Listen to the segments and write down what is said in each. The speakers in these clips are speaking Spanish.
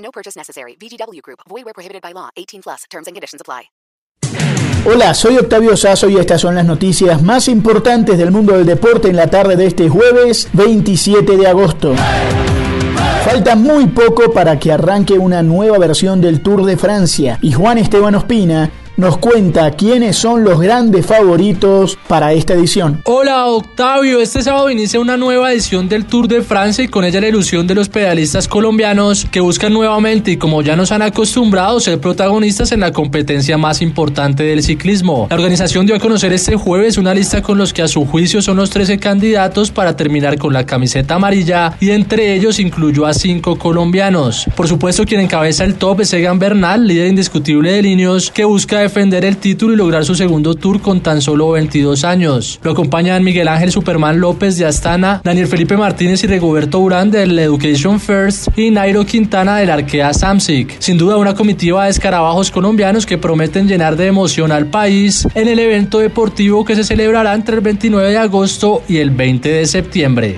No purchase necessary. VGW Group. Void where prohibited by law. 18 plus. Terms and conditions apply. Hola, soy Octavio Sazo y estas son las noticias más importantes del mundo del deporte en la tarde de este jueves 27 de agosto. Falta muy poco para que arranque una nueva versión del Tour de Francia y Juan Esteban Ospina nos cuenta quiénes son los grandes favoritos para esta edición. Hola Octavio, este sábado inicia una nueva edición del Tour de Francia y con ella la ilusión de los pedalistas colombianos que buscan nuevamente y como ya nos han acostumbrado ser protagonistas en la competencia más importante del ciclismo. La organización dio a conocer este jueves una lista con los que a su juicio son los 13 candidatos para terminar con la camiseta amarilla y entre ellos incluyó a 5 colombianos. Por supuesto quien encabeza el top es Egan Bernal, líder indiscutible de Linios, que busca defender el título y lograr su segundo tour con tan solo 22 años. Lo acompañan Miguel Ángel Superman López de Astana, Daniel Felipe Martínez y Rigoberto Urán del Education First y Nairo Quintana del Arkea Samsic. Sin duda una comitiva de escarabajos colombianos que prometen llenar de emoción al país en el evento deportivo que se celebrará entre el 29 de agosto y el 20 de septiembre.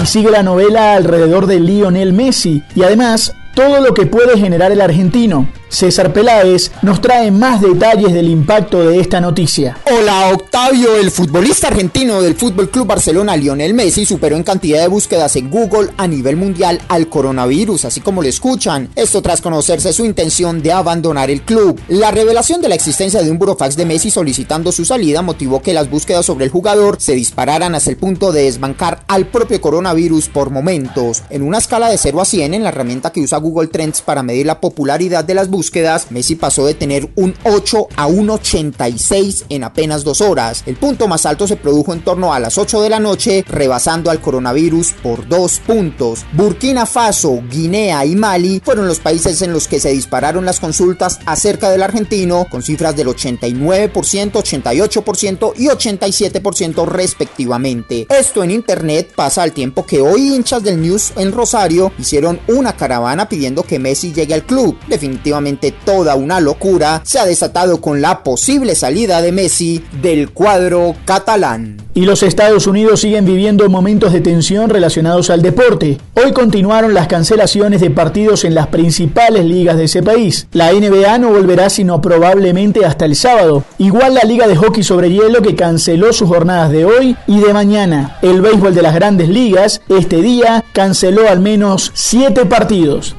Y sigue la novela alrededor de Lionel Messi y además todo lo que puede generar el argentino. César Peláez nos trae más detalles del impacto de esta noticia. Hola Octavio, el futbolista argentino del Fútbol Club Barcelona, Lionel Messi, superó en cantidad de búsquedas en Google a nivel mundial al coronavirus, así como lo escuchan. Esto tras conocerse su intención de abandonar el club. La revelación de la existencia de un burofax de Messi solicitando su salida motivó que las búsquedas sobre el jugador se dispararan hasta el punto de desbancar al propio coronavirus por momentos. En una escala de 0 a 100 en la herramienta que usa Google Trends para medir la popularidad de las búsquedas, búsquedas, Messi pasó de tener un 8 a un 86 en apenas dos horas. El punto más alto se produjo en torno a las 8 de la noche, rebasando al coronavirus por dos puntos. Burkina Faso, Guinea y Mali fueron los países en los que se dispararon las consultas acerca del argentino, con cifras del 89%, 88% y 87% respectivamente. Esto en internet pasa al tiempo que hoy hinchas del News en Rosario hicieron una caravana pidiendo que Messi llegue al club. Definitivamente toda una locura se ha desatado con la posible salida de Messi del cuadro catalán. Y los Estados Unidos siguen viviendo momentos de tensión relacionados al deporte. Hoy continuaron las cancelaciones de partidos en las principales ligas de ese país. La NBA no volverá sino probablemente hasta el sábado. Igual la Liga de Hockey sobre Hielo que canceló sus jornadas de hoy y de mañana. El béisbol de las grandes ligas este día canceló al menos 7 partidos.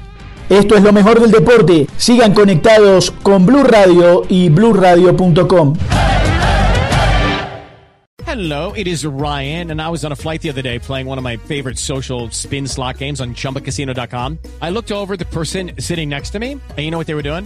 Esto es lo mejor del deporte. Sigan conectados con Blue Radio y BlueRadio.com. Hello, it is Ryan, and I was on a flight the other day playing one of my favorite social spin slot games on ChumbaCasino.com. I looked over the person sitting next to me, and you know what they were doing?